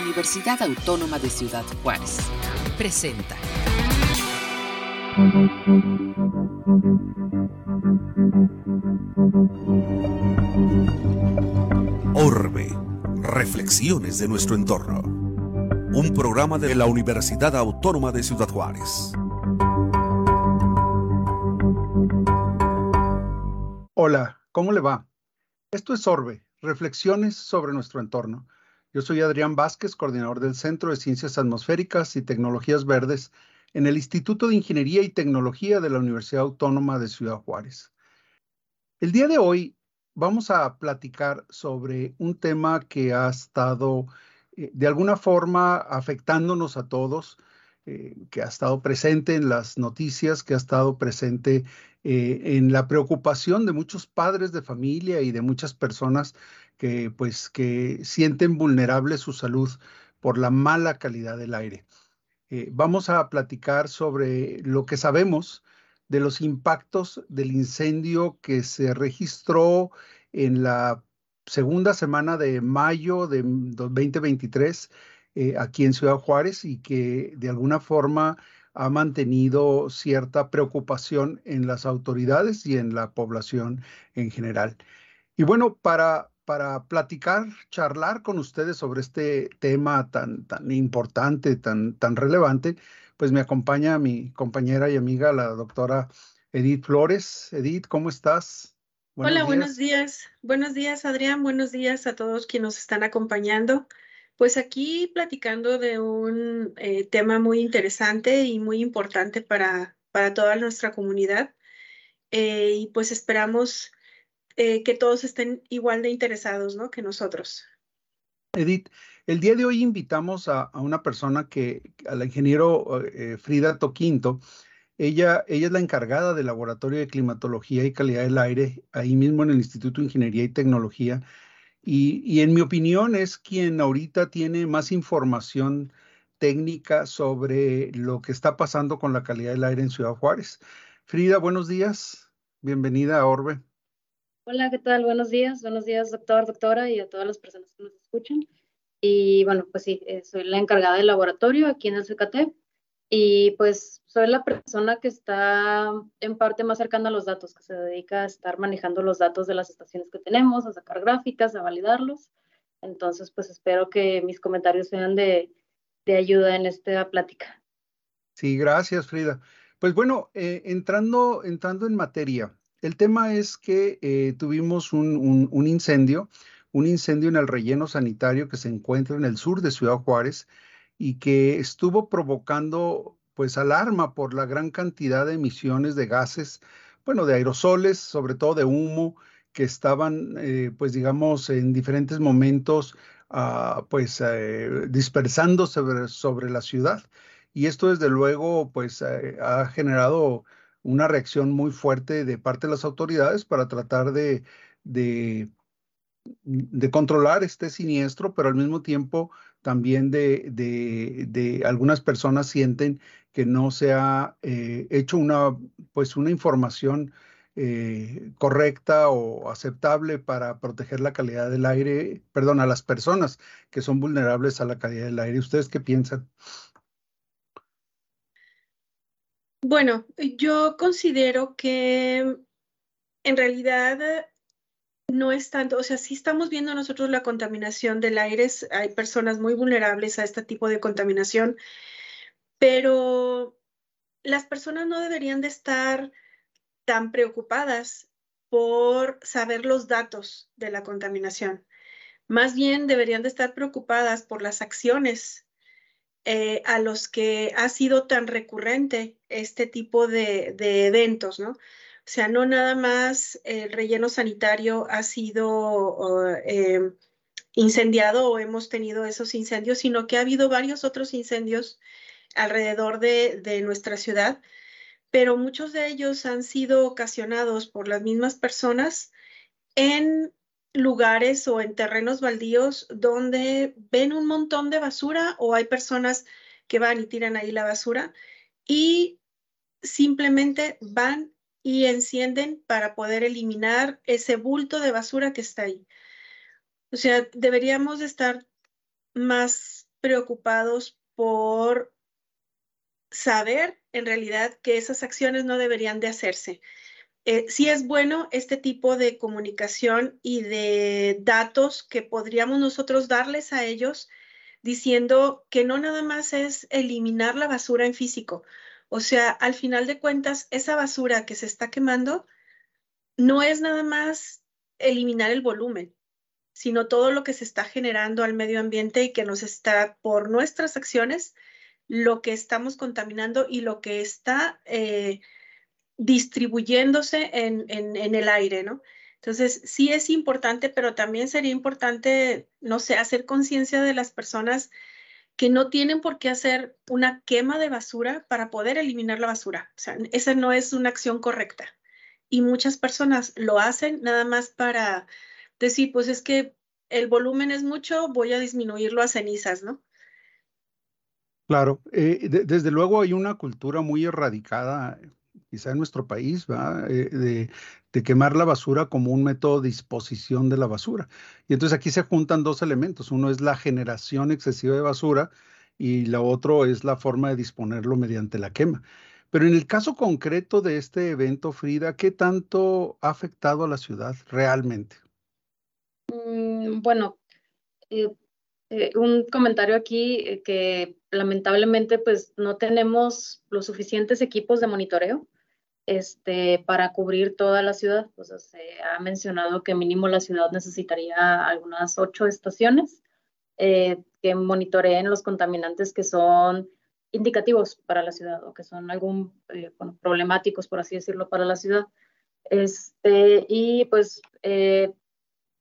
Universidad Autónoma de Ciudad Juárez. Presenta. Orbe. Reflexiones de nuestro entorno. Un programa de la Universidad Autónoma de Ciudad Juárez. Hola, ¿cómo le va? Esto es Orbe, Reflexiones sobre nuestro entorno. Yo soy Adrián Vázquez, coordinador del Centro de Ciencias Atmosféricas y Tecnologías Verdes en el Instituto de Ingeniería y Tecnología de la Universidad Autónoma de Ciudad Juárez. El día de hoy vamos a platicar sobre un tema que ha estado eh, de alguna forma afectándonos a todos, eh, que ha estado presente en las noticias, que ha estado presente eh, en la preocupación de muchos padres de familia y de muchas personas que pues que sienten vulnerable su salud por la mala calidad del aire. Eh, vamos a platicar sobre lo que sabemos de los impactos del incendio que se registró en la segunda semana de mayo de 2023 eh, aquí en Ciudad Juárez y que de alguna forma ha mantenido cierta preocupación en las autoridades y en la población en general. Y bueno, para, para platicar, charlar con ustedes sobre este tema tan, tan importante, tan, tan relevante, pues me acompaña mi compañera y amiga, la doctora Edith Flores. Edith, ¿cómo estás? Hola, buenos días. Buenos días, Adrián. Buenos días a todos quienes nos están acompañando. Pues aquí platicando de un eh, tema muy interesante y muy importante para, para toda nuestra comunidad. Eh, y pues esperamos eh, que todos estén igual de interesados ¿no? que nosotros. Edith, el día de hoy invitamos a, una persona que, a la ingeniero Frida Toquinto. Ella, ella es la encargada del Laboratorio de Climatología y Calidad del Aire, ahí mismo en el Instituto de Ingeniería y Tecnología y, en mi opinión es quien ahorita tiene más información técnica sobre lo que está pasando con la calidad del aire en Ciudad Juárez. Frida, buenos días. Bienvenida a Orbe. Hola, ¿qué tal? Buenos días. Buenos días, doctor, doctora y a todas las personas que nos escuchan. Y bueno, pues sí, eh, soy la encargada del laboratorio aquí en el CKT. Y pues soy la persona que está en parte más cercana a los datos, que se dedica a estar manejando los datos de las estaciones que tenemos, a sacar gráficas, a validarlos. Entonces, pues espero que mis comentarios sean de, ayuda en esta plática. Sí, gracias, Frida. Pues bueno, eh, entrando, entrando en materia, el tema es que eh, tuvimos un, un incendio, un incendio en el relleno sanitario que se encuentra en el sur de Ciudad Juárez y que estuvo provocando pues alarma por la gran cantidad de emisiones de gases, bueno, de aerosoles, sobre todo de humo, que estaban eh, pues digamos en diferentes momentos ah, pues eh, dispersándose sobre, la ciudad. Y esto desde luego pues eh, ha generado una reacción muy fuerte de parte de las autoridades para tratar de, de, de controlar este siniestro, pero al mismo tiempo también de, de, algunas personas sienten que no se ha eh, hecho una, pues una información eh, correcta o aceptable para proteger la calidad del aire, perdón, a las personas que son vulnerables a la calidad del aire. ¿Ustedes qué piensan? Bueno, yo considero que en realidad no es tanto, o sea, sí estamos viendo nosotros la contaminación del aire, hay personas muy vulnerables a este tipo de contaminación, pero las personas no deberían de estar tan preocupadas por saber los datos de la contaminación. Más bien deberían de estar preocupadas por las acciones eh, a los que ha sido tan recurrente este tipo de, de eventos, ¿no? O sea, no nada más el relleno sanitario ha sido eh, incendiado o hemos tenido esos incendios, sino que ha habido varios otros incendios alrededor de, de nuestra ciudad, pero muchos de ellos han sido ocasionados por las mismas personas en lugares o en terrenos baldíos donde ven un montón de basura o hay personas que van y tiran ahí la basura y simplemente van y encienden para poder eliminar ese bulto de basura que está ahí. O sea, deberíamos estar más preocupados por saber en realidad que esas acciones no deberían de hacerse. Eh, sí es bueno este tipo de comunicación y de datos que podríamos nosotros darles a ellos diciendo que no nada más es eliminar la basura en físico. O sea, al final de cuentas, esa basura que se está quemando no es nada más eliminar el volumen, sino todo lo que se está generando al medio ambiente y que nos está, por nuestras acciones, lo que estamos contaminando y lo que está eh, distribuyéndose en, en, el aire, ¿no? Entonces, sí es importante, pero también sería importante, no sé, hacer conciencia de las personas que no tienen por qué hacer una quema de basura para poder eliminar la basura. O sea, esa no es una acción correcta. Y muchas personas lo hacen nada más para decir, pues es que el volumen es mucho, voy a disminuirlo a cenizas, ¿no? Claro, eh, desde luego hay una cultura muy erradicada, quizá en nuestro país, eh, de, quemar la basura como un método de disposición de la basura. Y entonces aquí se juntan dos elementos. Uno es la generación excesiva de basura y la otro es la forma de disponerlo mediante la quema. Pero en el caso concreto de este evento, Frida, ¿qué tanto ha afectado a la ciudad realmente? Mm, bueno, eh, eh, un comentario aquí eh, que lamentablemente pues no tenemos los suficientes equipos de monitoreo este, para cubrir toda la ciudad. Sea, se ha mencionado que mínimo la ciudad necesitaría algunas ocho estaciones eh, que monitoreen los contaminantes que son indicativos para la ciudad o que son algún problemáticos, por así decirlo, para la ciudad. Este, y pues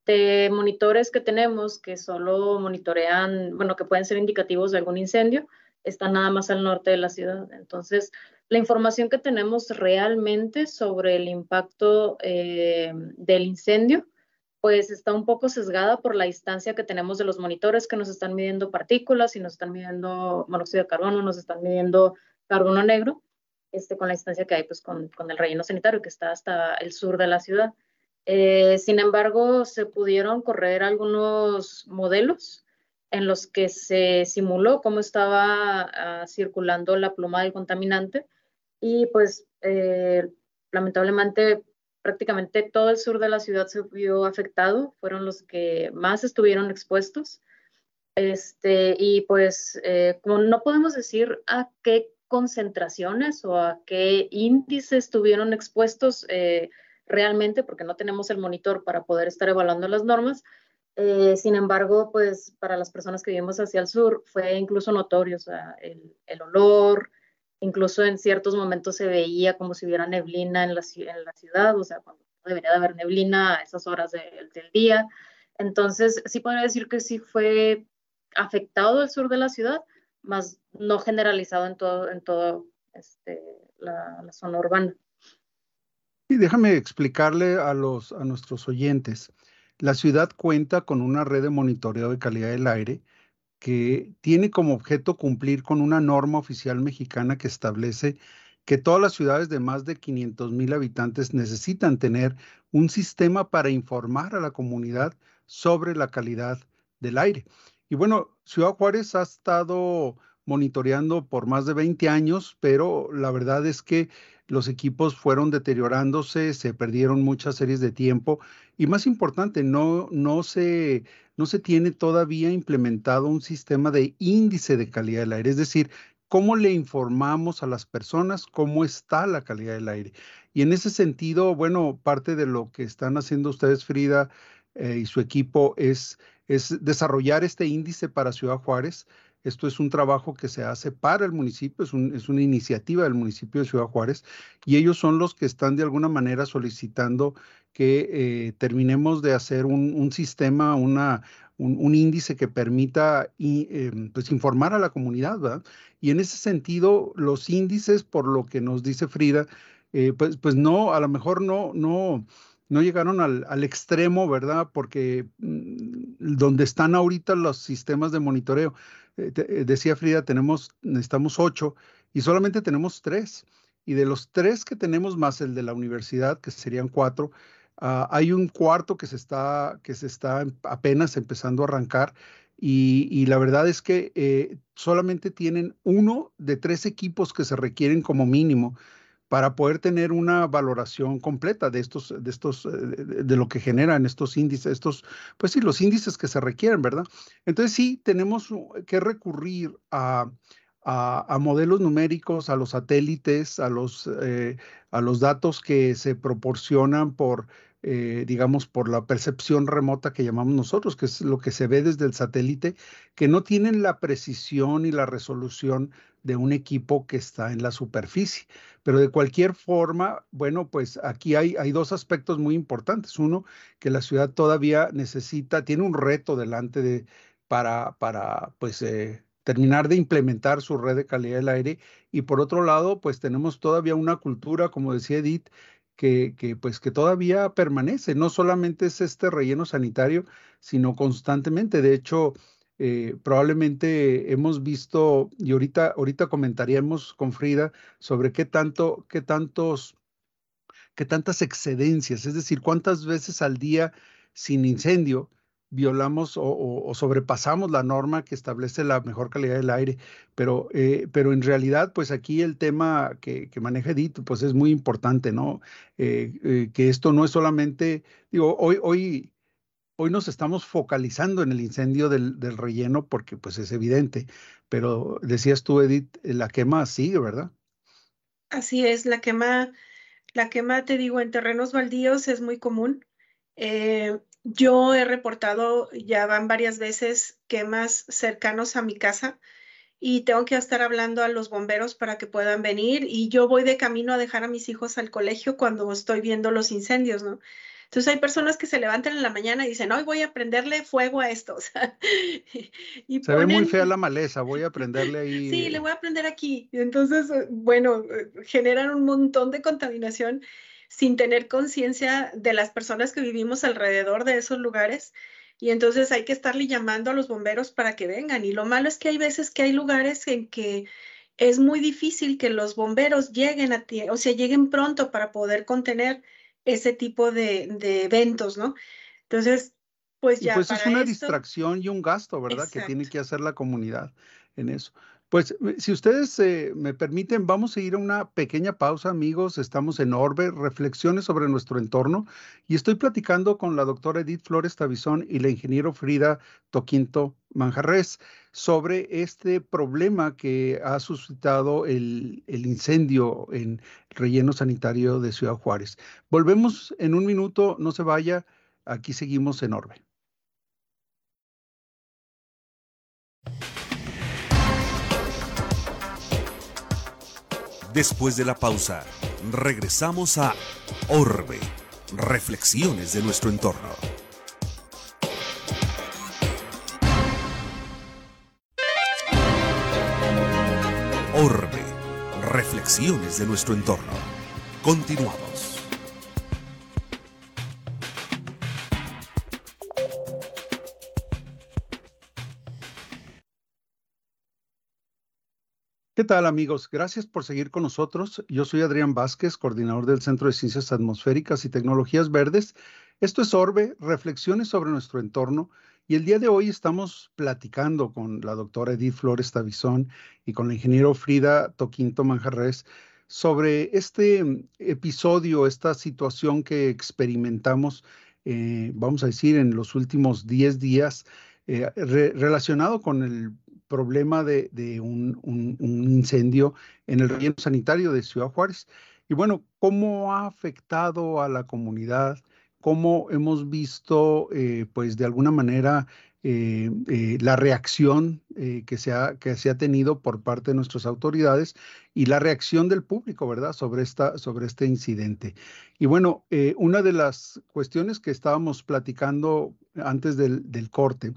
de monitores que tenemos que solo monitorean, bueno, que pueden ser indicativos de algún incendio, están nada más al norte de la ciudad. Entonces, la información que tenemos realmente sobre el impacto eh, del incendio, pues está un poco sesgada por la distancia que tenemos de los monitores que nos están midiendo partículas y nos están midiendo monóxido de carbono, nos están midiendo carbono negro, este, con la distancia que hay pues, con, con el relleno sanitario que está hasta el sur de la ciudad. Eh, sin embargo, se pudieron correr algunos modelos en los que se simuló cómo estaba ah, circulando la pluma del contaminante y pues eh, lamentablemente prácticamente todo el sur de la ciudad se vio afectado, fueron los que más estuvieron expuestos. Este, y pues eh, no podemos decir a qué concentraciones o a qué índices estuvieron expuestos realmente porque no tenemos el monitor para poder estar evaluando las normas. Eh, sin embargo, pues para las personas que vivimos hacia el sur fue incluso notorio, o sea, el, el olor, incluso en ciertos momentos se veía como si hubiera neblina en la, ciudad, o sea, cuando debería de haber neblina a esas horas del día. Entonces, sí podría decir que sí fue afectado el sur de la ciudad, más no generalizado en todo, este, la, zona urbana. Y déjame explicarle a nuestros oyentes. La ciudad cuenta con una red de monitoreo de calidad del aire que tiene como objeto cumplir con una norma oficial mexicana que establece que todas las ciudades de más de 500 mil habitantes necesitan tener un sistema para informar a la comunidad sobre la calidad del aire. Y bueno, Ciudad Juárez ha estado monitoreando por más de 20 años, pero la verdad es que los equipos fueron deteriorándose, se perdieron muchas series de tiempo y más importante, no, no, se, no se tiene todavía implementado un sistema de índice de calidad del aire, es decir, cómo le informamos a las personas cómo está la calidad del aire. Y en ese sentido, bueno, parte de lo que están haciendo ustedes, Frida, eh, y su equipo es, es desarrollar este índice para Ciudad Juárez. Esto es un trabajo que se hace para el municipio, es, una iniciativa del municipio de Ciudad Juárez y ellos son los que están de alguna manera solicitando que eh, terminemos de hacer un, sistema, una, un, índice que permita em, pues informar a la comunidad, ¿verdad? Y en ese sentido, los índices, por lo que nos dice Frida, eh, pues, pues no, a lo mejor no, no, no llegaron al, al extremo, ¿verdad? Porque mm, donde están ahorita los sistemas de monitoreo, eh, eh, decía Frida, tenemos, necesitamos ocho y solamente tenemos tres. Y de los tres que tenemos más el de la universidad, que serían cuatro, ah, hay un cuarto que se está, que se está apenas empezando a arrancar y, la verdad es que eh, solamente tienen uno de tres equipos que se requieren como mínimo para poder tener una valoración completa de estos, de estos, eh, de, lo que generan estos índices, estos, pues sí, los índices que se requieren, ¿verdad? Entonces sí, tenemos que recurrir a, a, modelos numéricos, a los satélites, a los, eh, a los datos que se proporcionan por eh, digamos, por la percepción remota que llamamos nosotros, que es lo que se ve desde el satélite, que no tienen la precisión y la resolución de un equipo que está en la superficie. Pero de cualquier forma, bueno, pues aquí hay, hay dos aspectos muy importantes. Uno, que la ciudad todavía necesita, tiene un reto delante de, para, para pues, eh, terminar de implementar su red de calidad del aire. Y por otro lado, pues tenemos todavía una cultura, como decía Edith, que, pues que todavía permanece. No solamente es este relleno sanitario, sino constantemente. De hecho, eh, probablemente hemos visto, y ahorita, ahorita comentaríamos con Frida sobre qué tanto, qué tantos, qué tantas excedencias, es decir, cuántas veces al día sin incendio violamos o, sobrepasamos la norma que establece la mejor calidad del aire, pero, eh, pero en realidad, pues aquí el tema que, maneja Edith, pues es muy importante, ¿no? Eh, eh, que esto no es solamente, digo, hoy, hoy, hoy nos estamos focalizando en el incendio del, del relleno porque pues es evidente, pero decías tú, Edith, la quema sigue, ¿verdad? Así es, la quema, la quema, te digo, en terrenos baldíos es muy común. Yo he reportado, ya van varias veces, quemas cercanos a mi casa y tengo que estar hablando a los bomberos para que puedan venir y yo voy de camino a dejar a mis hijos al colegio cuando estoy viendo los incendios, ¿no? Entonces hay personas que se levantan en la mañana y dicen, hoy voy a prenderle fuego a esto. y se ve muy fea la maleza, voy a prenderle ahí. Sí, le voy a prender aquí. Entonces, bueno, eh, generan un montón de contaminación sin tener conciencia de las personas que vivimos alrededor de esos lugares. Y entonces hay que estarle llamando a los bomberos para que vengan. Y lo malo es que hay veces que hay lugares en que es muy difícil que los bomberos lleguen a ti, o sea, lleguen pronto para poder contener ese tipo de, eventos, ¿no? Entonces, pues ya. pues es una distracción y un gasto, ¿verdad? Que tiene que hacer la comunidad en eso. Pues eh, si ustedes eh, me permiten, vamos a ir a una pequeña pausa, amigos. Estamos en Orbe, reflexiones sobre nuestro entorno. Y estoy platicando con la doctora Edith Flores Tabizón y la ingeniero Frida Toquinto Manjarres sobre este problema que ha suscitado el, el incendio en el relleno sanitario de Ciudad Juárez. Volvemos en un minuto, no se vaya. Aquí seguimos en Orbe. Después de la pausa, regresamos a Orbe, reflexiones de nuestro entorno. Orbe, reflexiones de nuestro entorno. Continuamos. ¿Qué tal amigos? Gracias por seguir con nosotros. Yo soy Adrián Vázquez, coordinador del Centro de Ciencias Atmosféricas y Tecnologías Verdes. Esto es Orbe, reflexiones sobre nuestro entorno. Y el día de hoy estamos platicando con la doctora Edith Flores Tavizón y con la ingeniero Frida Toquinto Manjarres sobre este episodio, esta situación que experimentamos, eh, vamos a decir, en los últimos 10 días eh, relacionado con el problema de, un, incendio en el relleno sanitario de Ciudad Juárez. Y bueno, ¿cómo ha afectado a la comunidad? ¿Cómo hemos visto, eh, pues de alguna manera, eh, eh, la reacción que, se ha, que se ha tenido por parte de nuestras autoridades y la reacción del público, ¿verdad?, sobre, esta, sobre este incidente. Y bueno, una de las cuestiones que estábamos platicando antes del, del corte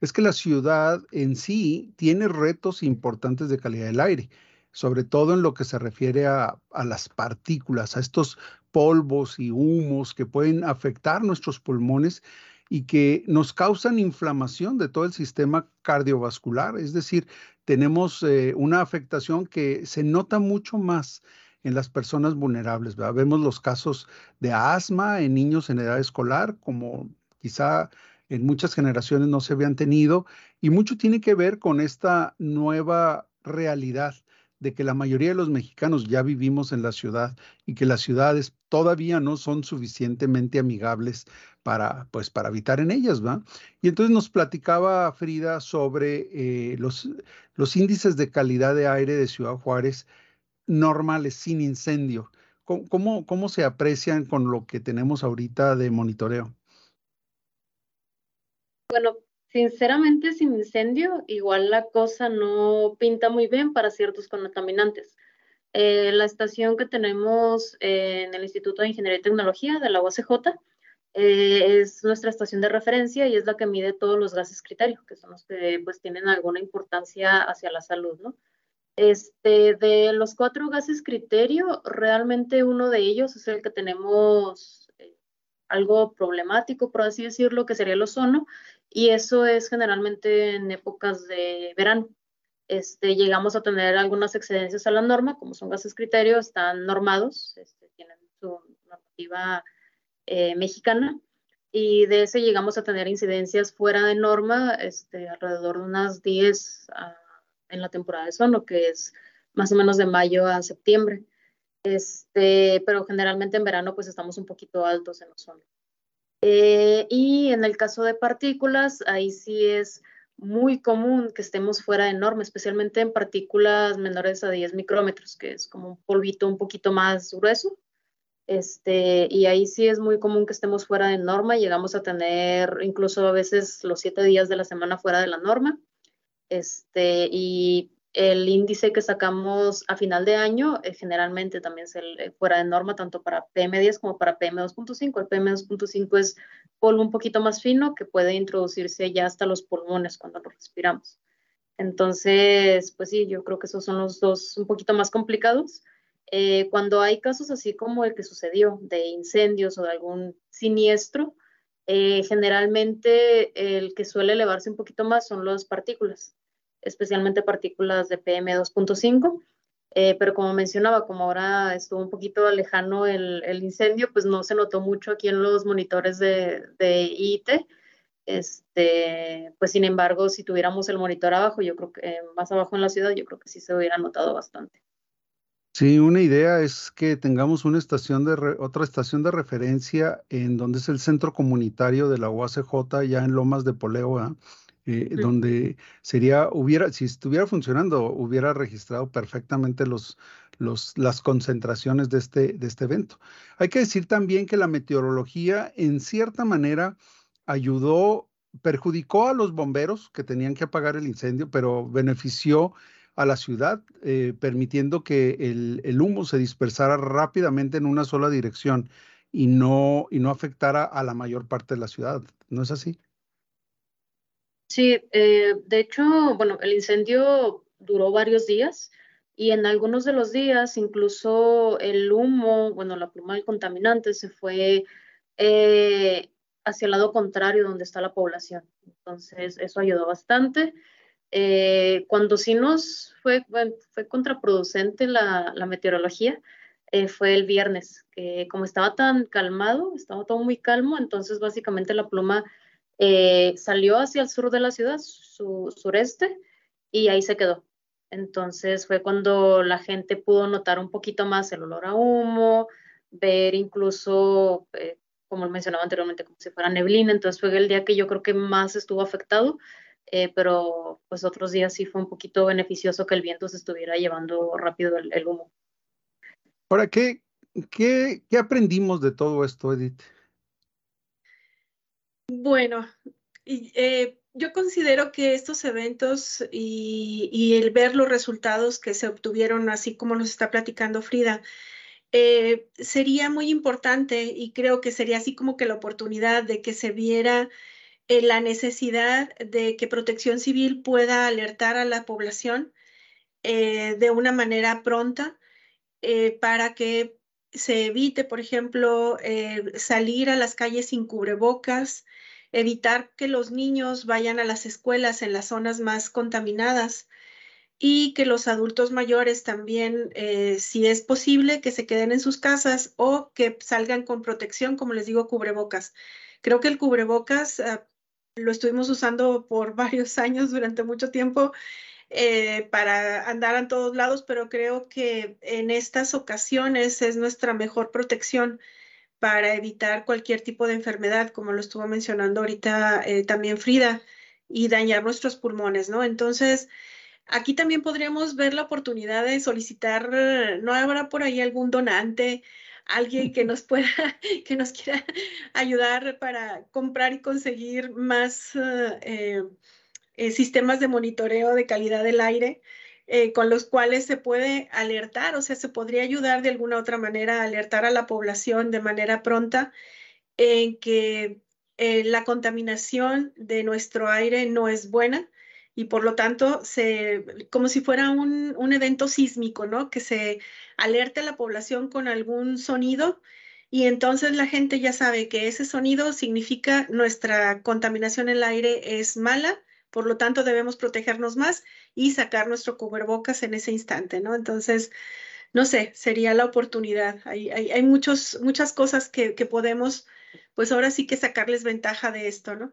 es que la ciudad en sí tiene retos importantes de calidad del aire, sobre todo en lo que se refiere a, las partículas, a estos polvos y humos que pueden afectar nuestros pulmones y que nos causan inflamación de todo el sistema cardiovascular. Es decir, tenemos eh, una afectación que se nota mucho más en las personas vulnerables. Vemos los casos de asma en niños en edad escolar, como quizá en muchas generaciones no se habían tenido y mucho tiene que ver con esta nueva realidad de que la mayoría de los mexicanos ya vivimos en la ciudad y que las ciudades todavía no son suficientemente amigables para, pues, para habitar en ellas, ¿va? Y entonces nos platicaba Frida sobre eh, los, índices de calidad de aire de Ciudad Juárez normales, sin incendio. ¿Cómo, cómo se aprecian con lo que tenemos ahorita de monitoreo? Bueno, Sinceramente, sin incendio, igual la cosa no pinta muy bien para ciertos contaminantes. Eh, la estación que tenemos en el Instituto de Ingeniería y Tecnología de la UACJ eh, es nuestra estación de referencia y es la que mide todos los gases criterio, que son los que pues tienen alguna importancia hacia la salud, ¿no? Este, de los cuatro gases criterio, realmente uno de ellos es el que tenemos eh, algo problemático, por así decirlo, que sería el ozono, y eso es generalmente en épocas de verano. Este, llegamos a tener algunas excedencias a la norma, como son gases criterio, están normados, este, tienen su normativa eh, mexicana, y de ese llegamos a tener incidencias fuera de norma, este, alrededor de unas 10 ah, en la temporada de ozono, que es más o menos de mayo a septiembre. Este, pero generalmente en verano pues estamos un poquito altos en ozono. Eh, y en el caso de partículas, ahí sí es muy común que estemos fuera de norma, especialmente en partículas menores a 10 micrómetros, que es como un polvito un poquito más grueso. Este, y ahí sí es muy común que estemos fuera de norma, llegamos a tener incluso a veces los siete días de la semana fuera de la norma. Este, y el índice que sacamos a final de año eh, generalmente también es el, eh, fuera de norma tanto para PM10 como para PM2.5. El PM2.5 es polvo un poquito más fino que puede introducirse ya hasta los pulmones cuando lo respiramos. Entonces, pues sí, yo creo que esos son los dos un poquito más complicados. Eh, cuando hay casos así como el que sucedió de incendios o de algún siniestro, generalmente el que suele elevarse un poquito más son las partículas especialmente partículas de PM2.5. Eh, pero como mencionaba, como ahora estuvo un poquito lejano el, incendio, pues no se notó mucho aquí en los monitores de, de IIT. Este, pues sin embargo, si tuviéramos el monitor abajo, yo creo que eh, más abajo en la ciudad, yo creo que sí se hubiera notado bastante. Sí, una idea es que tengamos una estación de otra estación de referencia en donde es el centro comunitario de la UACJ, ya en Lomas de Poleo, donde sería, hubiera, si estuviera funcionando, hubiera registrado perfectamente los, los, las concentraciones de este, de este evento. Hay que decir también que la meteorología, en cierta manera, ayudó, perjudicó a los bomberos que tenían que apagar el incendio, pero benefició a la ciudad, eh, permitiendo que el, el, humo se dispersara rápidamente en una sola dirección y no, y no afectara a la mayor parte de la ciudad. ¿No es así? Sí, eh, de hecho, bueno, el incendio duró varios días y en algunos de los días incluso el humo, bueno, la pluma del contaminante se fue eh, hacia el lado contrario donde está la población. Entonces, eso ayudó bastante. Eh, cuando sí nos fue, fue contraproducente la, la meteorología, fue el viernes, que como estaba tan calmado, estaba todo muy calmo, entonces básicamente la pluma eh, salió hacia el sur de la ciudad, su sureste, y ahí se quedó. Entonces fue cuando la gente pudo notar un poquito más el olor a humo, ver incluso, eh, como mencionaba anteriormente, como si fuera neblina. Entonces fue el día que yo creo que más estuvo afectado, eh, pero pues otros días sí fue un poquito beneficioso que el viento se estuviera llevando rápido el, humo. Ahora, ¿qué, qué, ¿qué aprendimos de todo esto, Edith? Bueno, eh, yo considero que estos eventos y, el ver los resultados que se obtuvieron, así como nos está platicando Frida, eh, sería muy importante y creo que sería así como que la oportunidad de que se viera eh, la necesidad de que Protección Civil pueda alertar a la población de una manera pronta para que se evite, por ejemplo, salir a las calles sin cubrebocas, evitar que los niños vayan a las escuelas en las zonas más contaminadas y que los adultos mayores también, eh, si es posible, que se queden en sus casas o que salgan con protección, como les digo, cubrebocas. Creo que el cubrebocas, ah, lo estuvimos usando por varios años, durante mucho tiempo, eh, para andar a todos lados, pero creo que en estas ocasiones es nuestra mejor protección para evitar cualquier tipo de enfermedad, como lo estuvo mencionando ahorita eh, también Frida, y dañar nuestros pulmones, ¿no? Entonces, aquí también podríamos ver la oportunidad de solicitar, ¿no habrá por ahí algún donante? alguien que nos pueda, que nos quiera ayudar para comprar y conseguir más eh, eh, sistemas de monitoreo de calidad del aire. Eh, con los cuales se puede alertar, o sea, se podría ayudar de alguna otra manera a alertar a la población de manera pronta en que la contaminación de nuestro aire no es buena y por lo tanto, se, como si fuera un, un evento sísmico, ¿no? Que se alerte a la población con algún sonido y entonces la gente ya sabe que ese sonido significa nuestra contaminación en el aire es mala, por lo tanto debemos protegernos más y sacar nuestro cubrebocas en ese instante, ¿no? Entonces, no sé, sería la oportunidad. Hay, hay, muchos, muchas cosas que, que podemos, pues ahora sí que sacarles ventaja de esto, ¿no?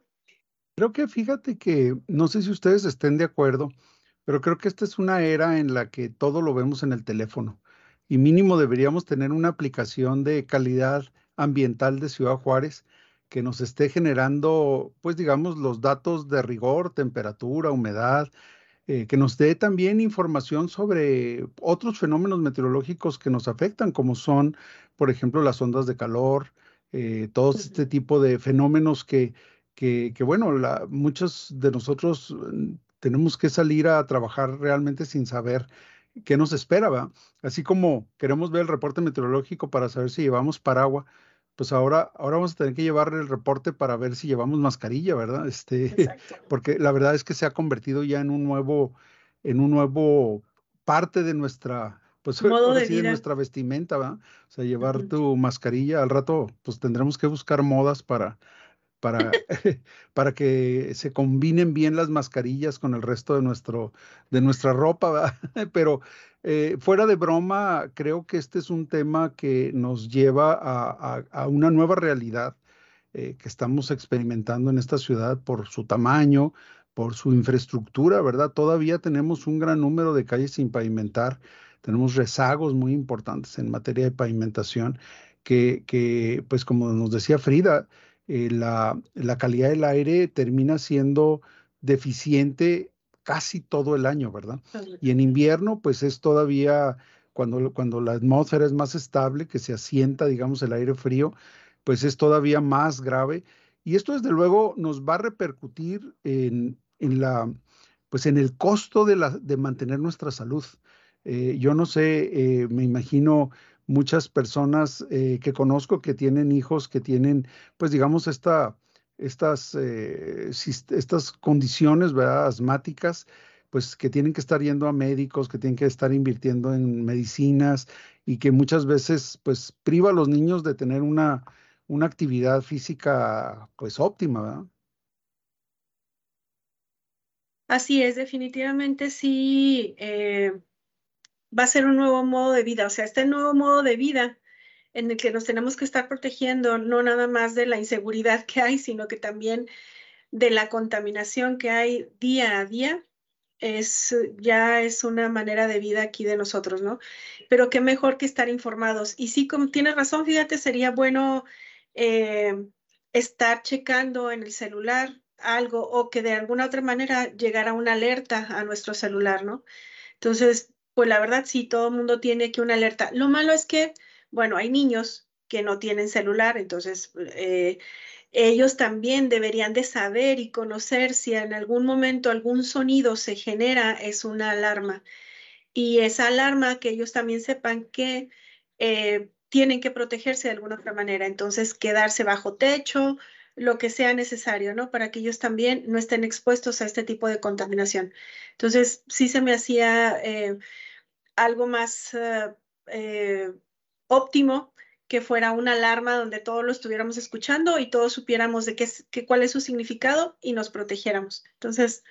Creo que fíjate que, no sé si ustedes estén de acuerdo, pero creo que esta es una era en la que todo lo vemos en el teléfono y mínimo deberíamos tener una aplicación de calidad ambiental de Ciudad Juárez que nos esté generando, pues digamos, los datos de rigor, temperatura, humedad, eh, que nos dé también información sobre otros fenómenos meteorológicos que nos afectan, como son, por ejemplo, las ondas de calor, eh, todo este tipo de fenómenos que, que, que bueno, la, muchos de nosotros mm, tenemos que salir a trabajar realmente sin saber qué nos espera, ¿va? Así como queremos ver el reporte meteorológico para saber si llevamos paraguas, pues ahora, ahora vamos a tener que llevar el reporte para ver si llevamos mascarilla, ¿verdad? Este, porque la verdad es que se ha convertido ya en un nuevo, en un nuevo parte de nuestra, pues Modo de, vida. nuestra vestimenta, ¿verdad? O sea, llevar uh -huh. tu mascarilla al rato, pues tendremos que buscar modas para, para, para que se combinen bien las mascarillas con el resto de, nuestro, de nuestra ropa, ¿verdad? pero eh, fuera de broma, creo que este es un tema que nos lleva a, una nueva realidad eh, que estamos experimentando en esta ciudad por su tamaño, por su infraestructura, ¿verdad? Todavía tenemos un gran número de calles sin pavimentar, tenemos rezagos muy importantes en materia de pavimentación, que, pues como nos decía Frida, eh, la, calidad del aire termina siendo deficiente casi todo el año, ¿verdad? Y en invierno, pues es todavía cuando, cuando la atmósfera es más estable, que se asienta, digamos, el aire frío, pues es todavía más grave. Y esto, desde luego, nos va a repercutir en, en la, pues en el costo de, la, de mantener nuestra salud. Eh, yo no sé, eh, me imagino muchas personas eh, que conozco que tienen hijos que tienen, pues digamos, esta, estas, eh, estas condiciones ¿verdad? asmáticas, pues que tienen que estar yendo a médicos, que tienen que estar invirtiendo en medicinas y que muchas veces pues priva a los niños de tener una, una actividad física pues óptima. Así es, definitivamente sí. Eh va a ser un nuevo modo de vida. O sea, este nuevo modo de vida en el que nos tenemos que estar protegiendo no nada más de la inseguridad que hay, sino que también de la contaminación que hay día a día, es ya es una manera de vida aquí de nosotros, ¿no? Pero qué mejor que estar informados. Y sí, como tienes razón, fíjate, sería bueno eh, estar checando en el celular algo o que de alguna otra manera llegara una alerta a nuestro celular, ¿no? Entonces, pues la verdad sí, todo el mundo tiene que una alerta. Lo malo es que, bueno, hay niños que no tienen celular, entonces eh, ellos también deberían de saber y conocer si en algún momento algún sonido se genera, es una alarma. Y esa alarma que ellos también sepan que eh, tienen que protegerse de alguna otra manera, entonces quedarse bajo techo, lo que sea necesario, ¿no? Para que ellos también no estén expuestos a este tipo de contaminación. Entonces, sí se me hacía eh, algo más óptimo que fuera una alarma donde todos lo estuviéramos escuchando y todos supiéramos de qué, qué, cuál es su significado y nos protegiéramos. Entonces,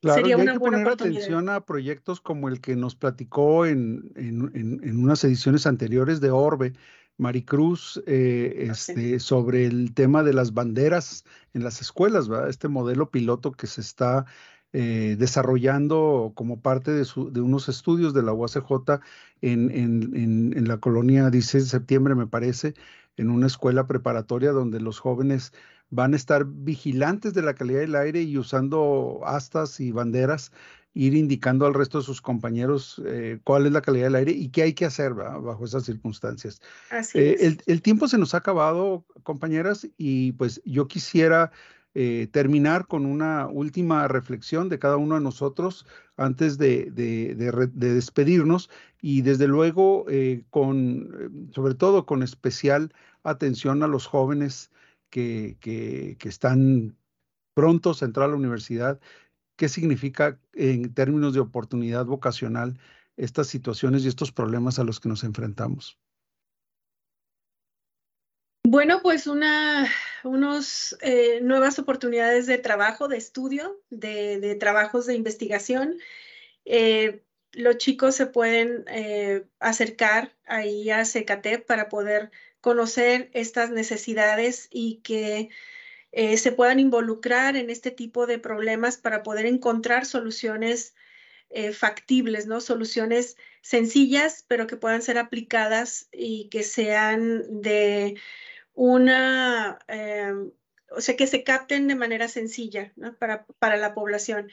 Claro, y hay que poner atención a proyectos como el que nos platicó en, en, unas ediciones anteriores de Orbe, Maricruz, eh, ah, este, sobre el tema de las banderas en las escuelas, ¿verdad? Este modelo piloto que se está eh, desarrollando como parte de, de, unos estudios de la UACJ en, en, la colonia 16 de septiembre, me parece, en una escuela preparatoria donde los jóvenes van a estar vigilantes de la calidad del aire y usando astas y banderas, ir indicando al resto de sus compañeros eh, cuál es la calidad del aire y qué hay que hacer bajo esas circunstancias. Eh, el, el, tiempo se nos ha acabado, compañeras, y pues yo quisiera eh, terminar con una última reflexión de cada uno de nosotros antes de, de, de despedirnos y desde luego con, sobre todo con especial atención a los jóvenes que, que, están prontos a entrar a la universidad, ¿qué significa en términos de oportunidad vocacional estas situaciones y estos problemas a los que nos enfrentamos? Bueno, pues una unos, eh, nuevas oportunidades de trabajo, de estudio, de, trabajos de investigación. Eh, los chicos se pueden eh, acercar ahí a CECATEP para poder conocer estas necesidades y que se puedan involucrar en este tipo de problemas para poder encontrar soluciones factibles, ¿no? Soluciones sencillas, pero que puedan ser aplicadas y que sean de una, eh, o sea, que se capten de manera sencilla para, para la población.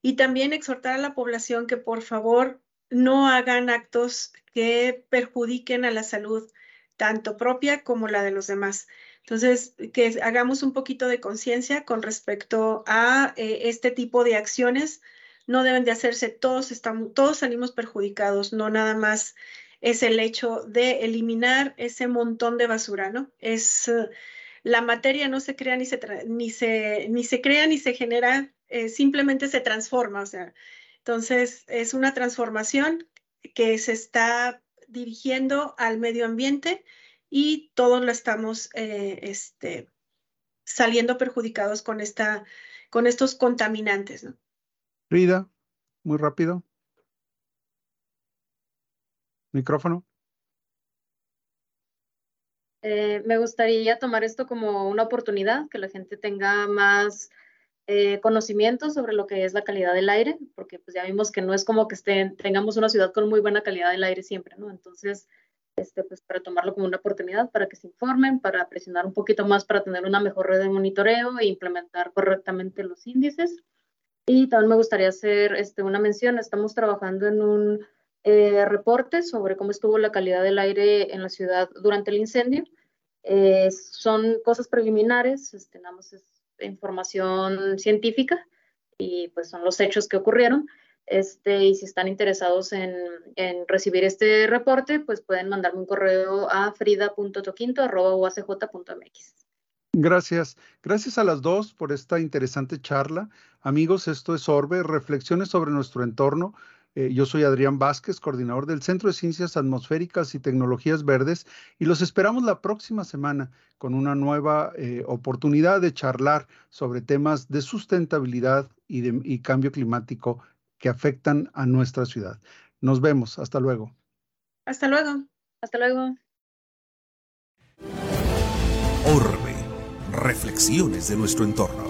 Y también exhortar a la población que por favor no hagan actos que perjudiquen a la salud tanto propia como la de los demás. Entonces, que hagamos un poquito de conciencia con respecto a eh, este tipo de acciones. No deben de hacerse, todos, estamos, todos salimos perjudicados, no nada más es el hecho de eliminar ese montón de basura, ¿no? Es eh, la materia no se crea ni se, ni se, ni se crea ni se genera, eh, simplemente se transforma, o sea, entonces es una transformación que se está dirigiendo al medio ambiente y todos lo estamos eh, este, saliendo perjudicados con, esta, con estos contaminantes. ¿no? Rida, muy rápido. Micrófono. Eh, me gustaría tomar esto como una oportunidad, que la gente tenga más eh, conocimiento sobre lo que es la calidad del aire, porque pues ya vimos que no es como que estén, tengamos una ciudad con muy buena calidad del aire siempre, ¿no? Entonces, este, pues para tomarlo como una oportunidad para que se informen, para presionar un poquito más para tener una mejor red de monitoreo e implementar correctamente los índices. Y también me gustaría hacer este, una mención, estamos trabajando en un eh, reporte sobre cómo estuvo la calidad del aire en la ciudad durante el incendio. Eh, son cosas preliminares, este, información científica y pues son los hechos que ocurrieron. Este, y si están interesados en, en, recibir este reporte, pues pueden mandarme un correo a frida.toquinto.uacj.mx. Gracias. Gracias a las dos por esta interesante charla. Amigos, esto es Orbe, reflexiones sobre nuestro entorno. Eh, yo soy Adrián Vázquez, coordinador del Centro de Ciencias Atmosféricas y Tecnologías Verdes, y los esperamos la próxima semana con una nueva eh, oportunidad de charlar sobre temas de sustentabilidad y, de, y cambio climático que afectan a nuestra ciudad. Nos vemos. Hasta luego. Hasta luego. Hasta luego. Orbe. Reflexiones de nuestro entorno.